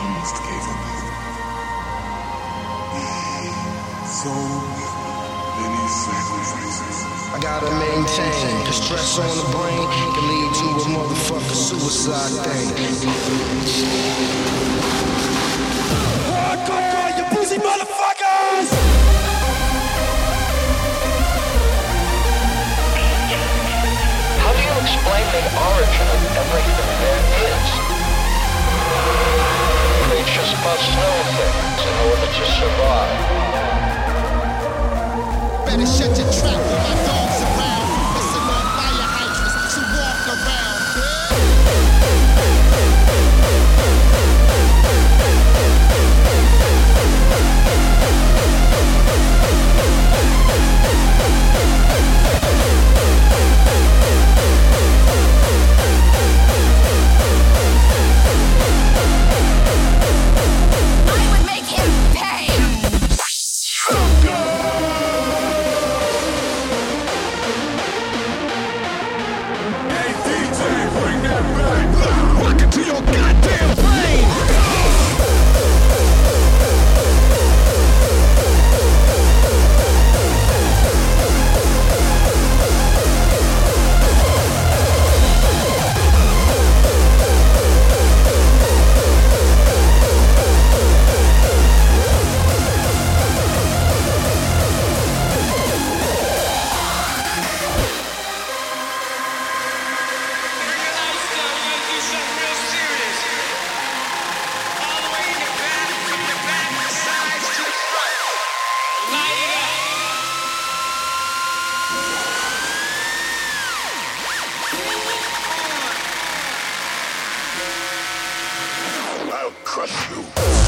It's I me. almost gave up. So many sacrifices. I gotta maintain, cause stress on the brain can lead to a motherfucker suicide thing. Hardcore, you pussy motherfuckers! How do you explain the origin of everything there is? Creatures must know things in order to survive. Better shut your trap my dogs crush you.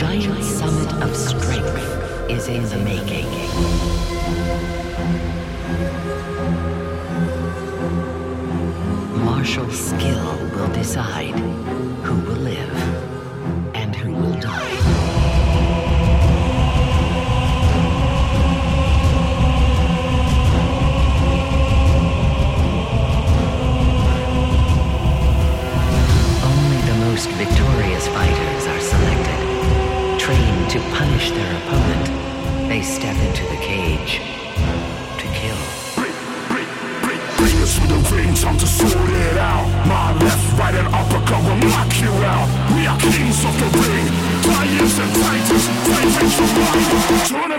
Giant summit of strength is in the making. Martial skill will decide punish their opponent, they step into the cage to kill. Bring us with the range, I'm to sort it out. My left, right, and uppercut will knock you out. We are kings of the ring, giants and titans, titans of life,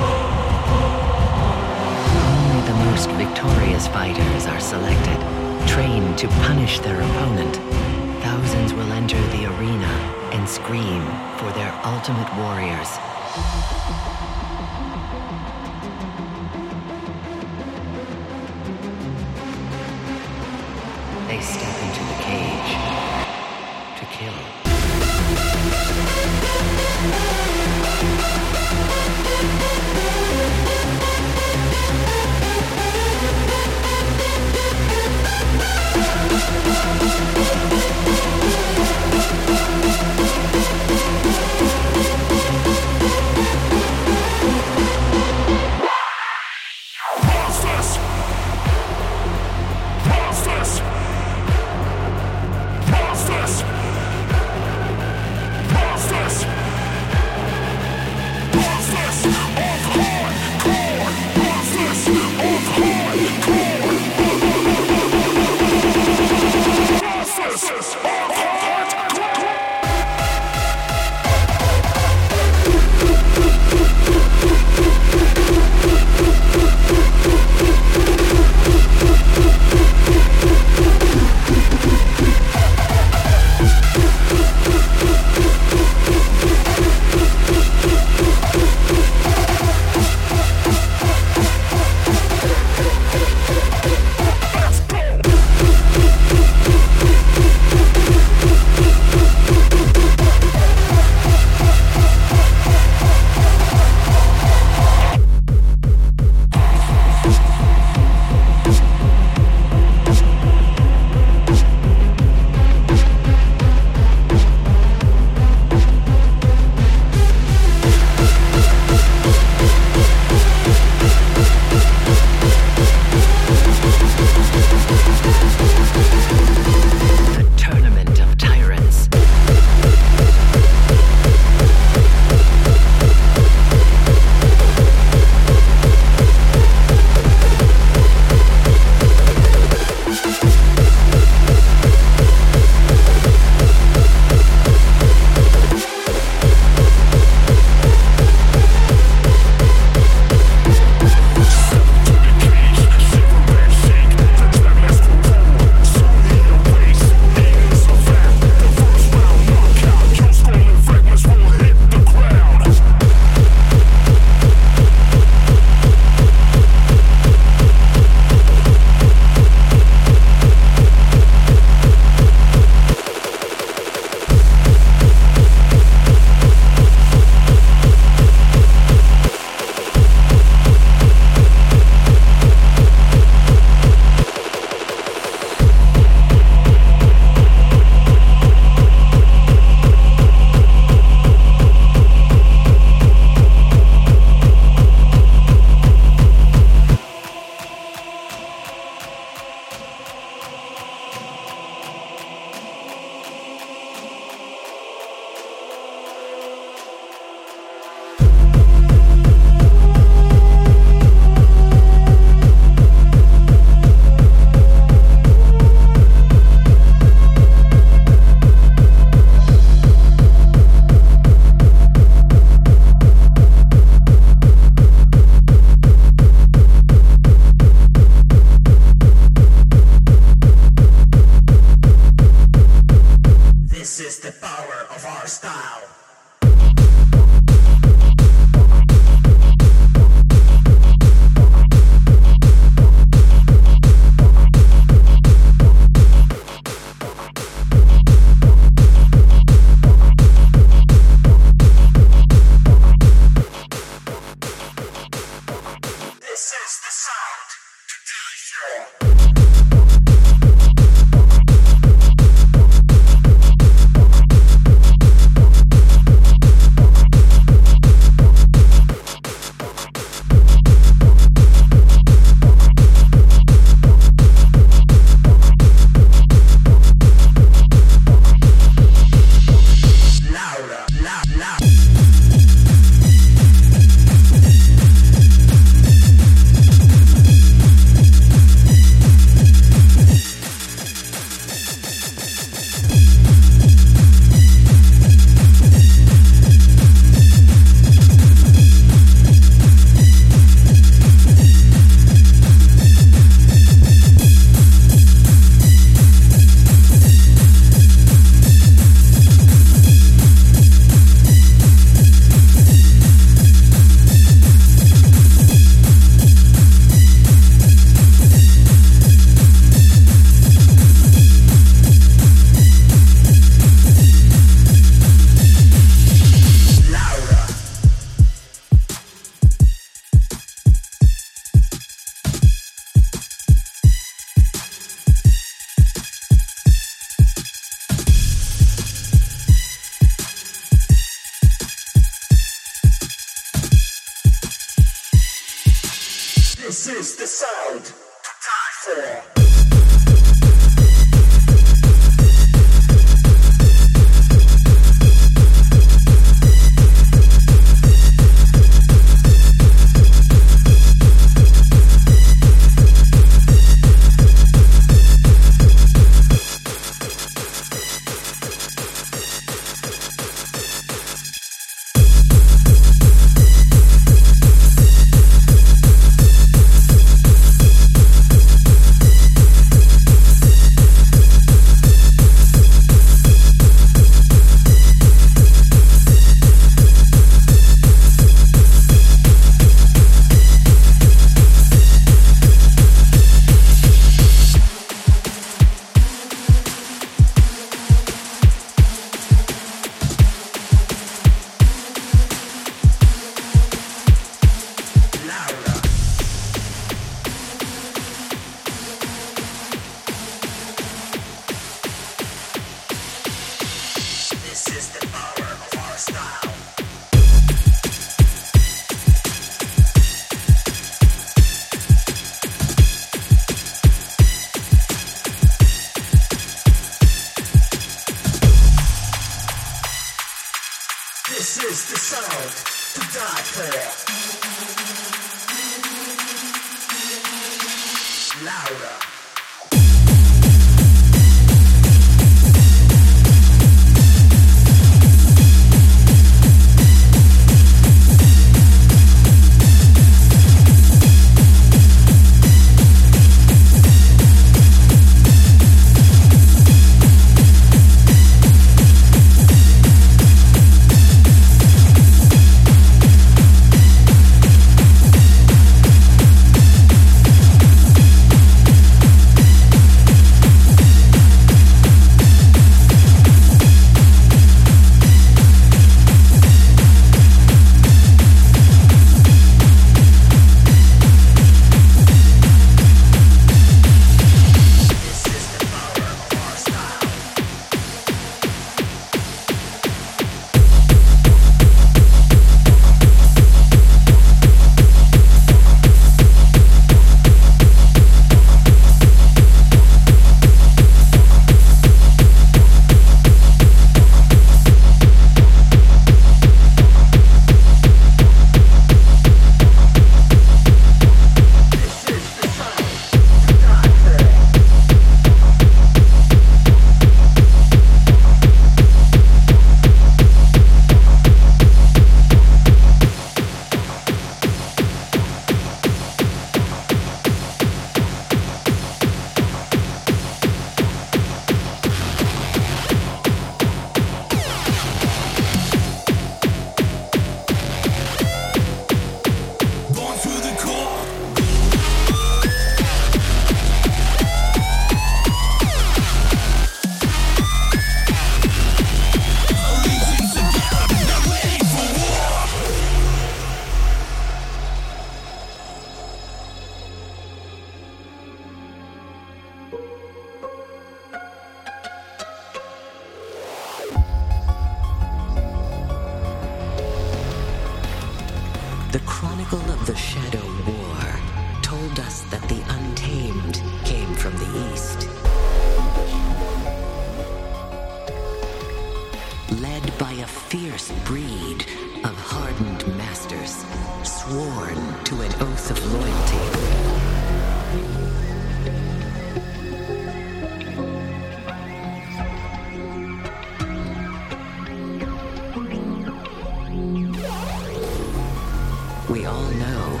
we all know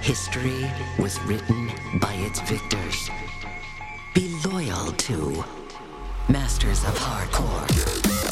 history was written by its victors. Be loyal to Masters of Hardcore.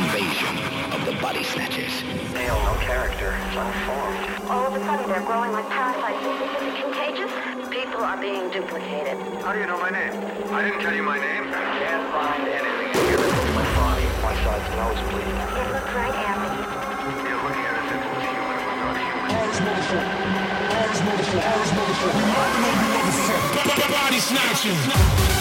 Invasion of the body snatchers. Male, no character, unformed. All of a sudden, they're growing like parasites. Is it contagious? People are being duplicated. How do you know my name? I didn't tell you my name. I can't find anything in here my body. My side's nosebleed. It looks right at me. You're looking at us if it was human, we're not human. Always motherfucker. Always motherfucker. Always motherfucker. Body snatchers.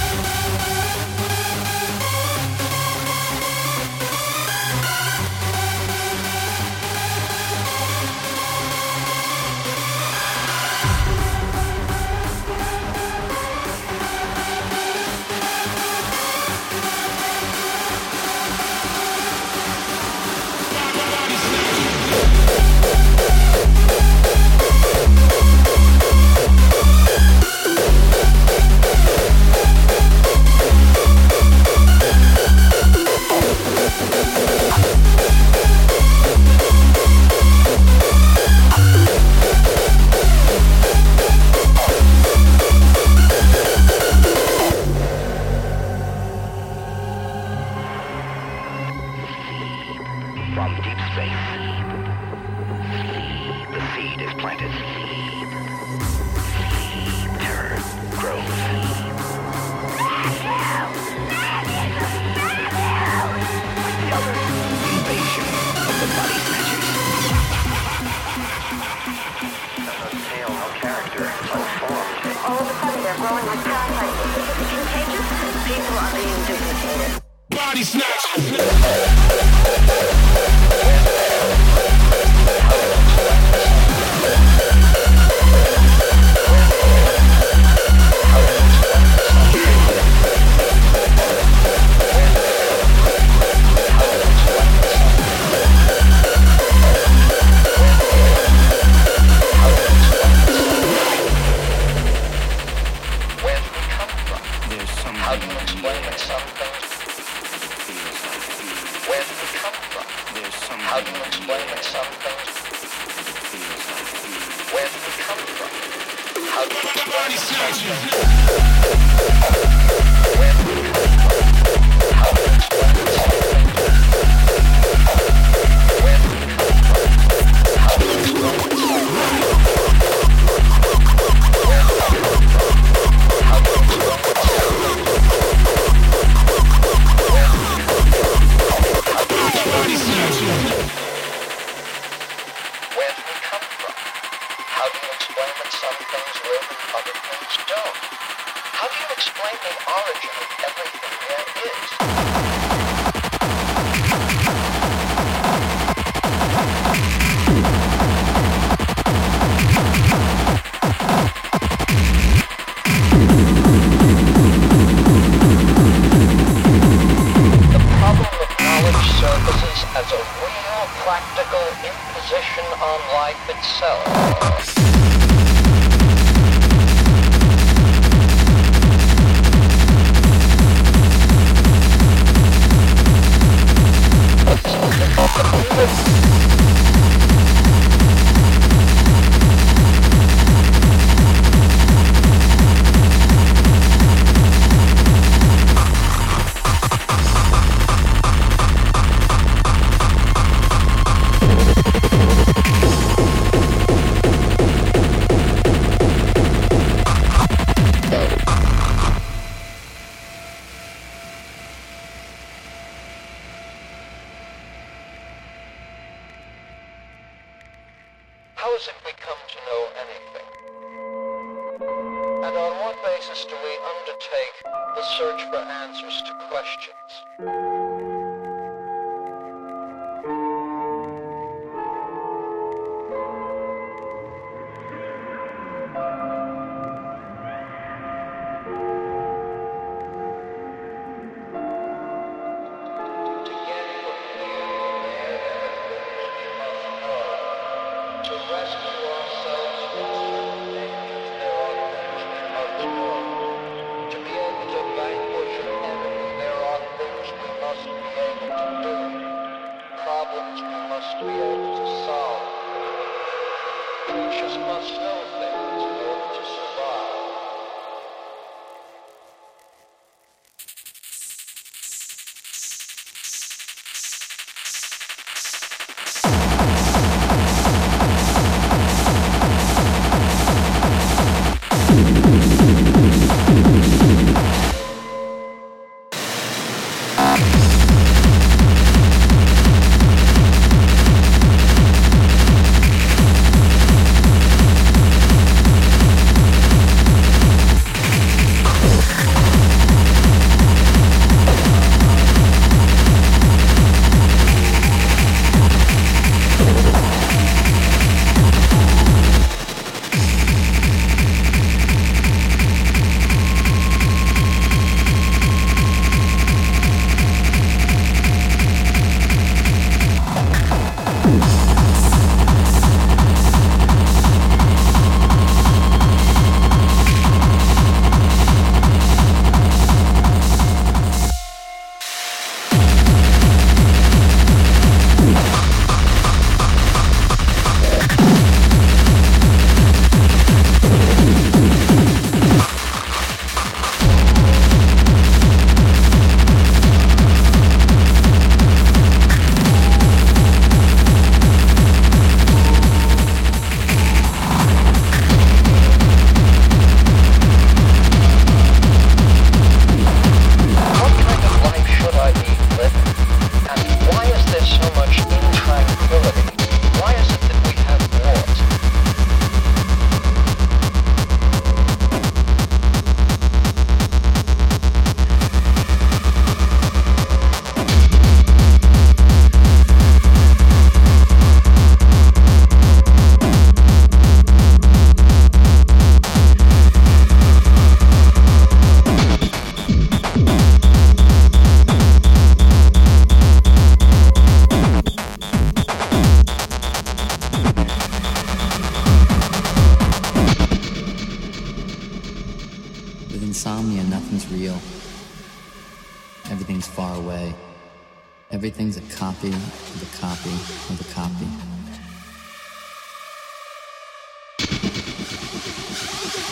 a copy of a copy of a copy.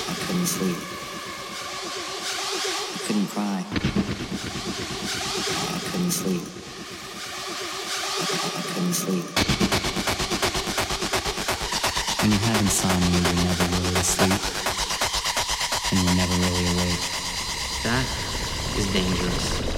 I couldn't sleep. I couldn't cry. I couldn't sleep. I, I couldn't sleep. When you have insomnia, you're never really asleep. And you're never really awake. That is dangerous.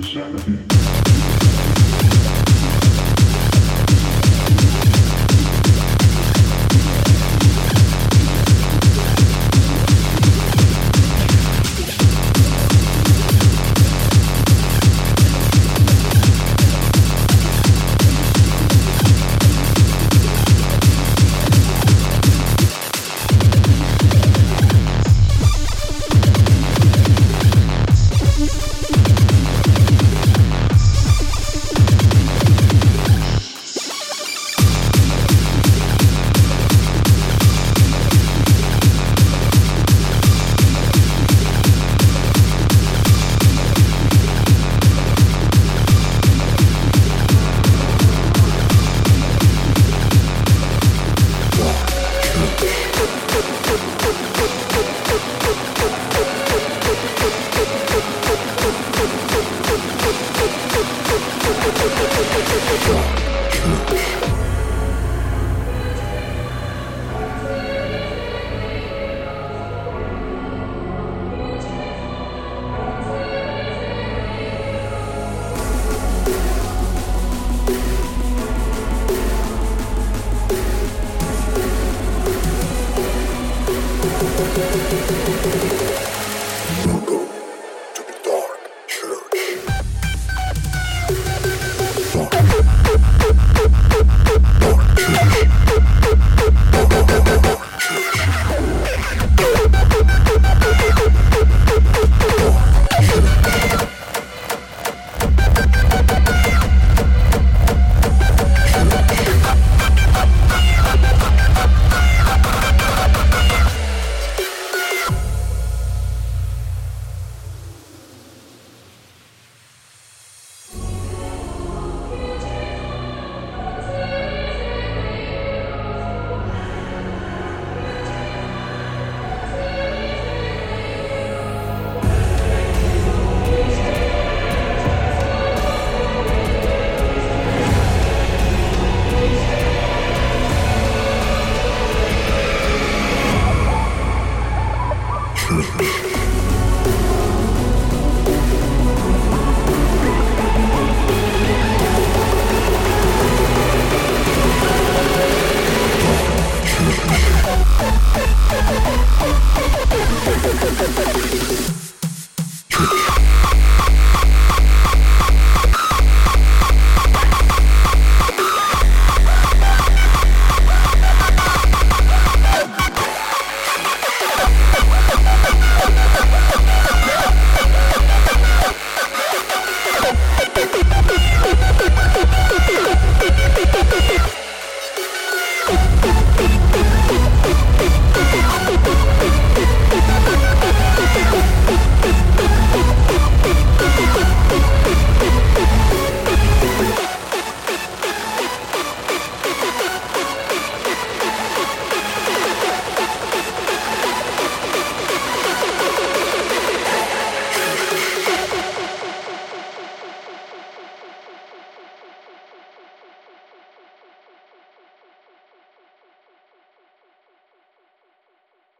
insanity.